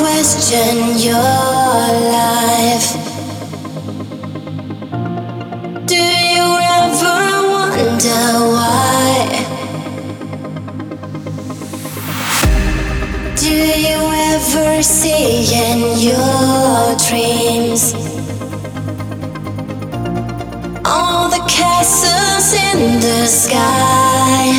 question your life? Do you ever wonder why? Do you ever see in your dreams all the castles in the sky?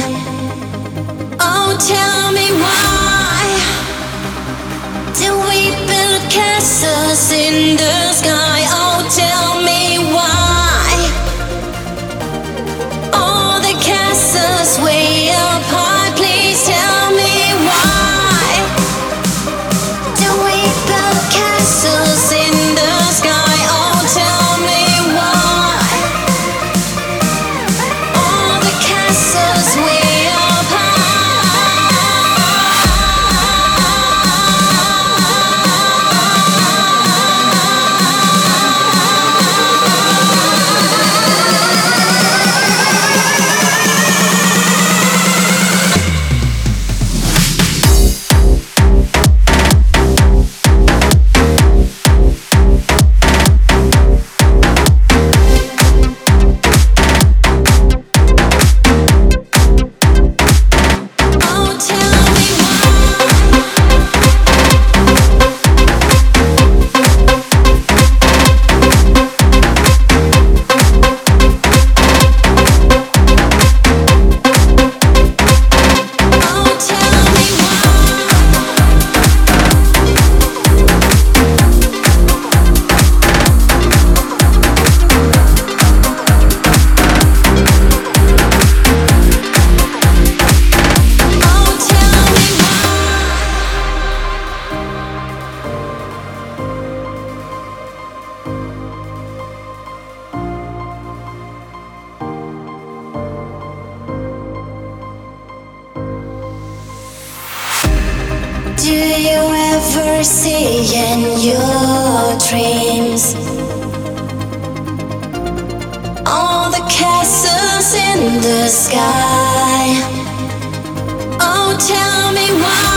Do you ever see in your dreams all the castles in the sky? Oh, tell me why.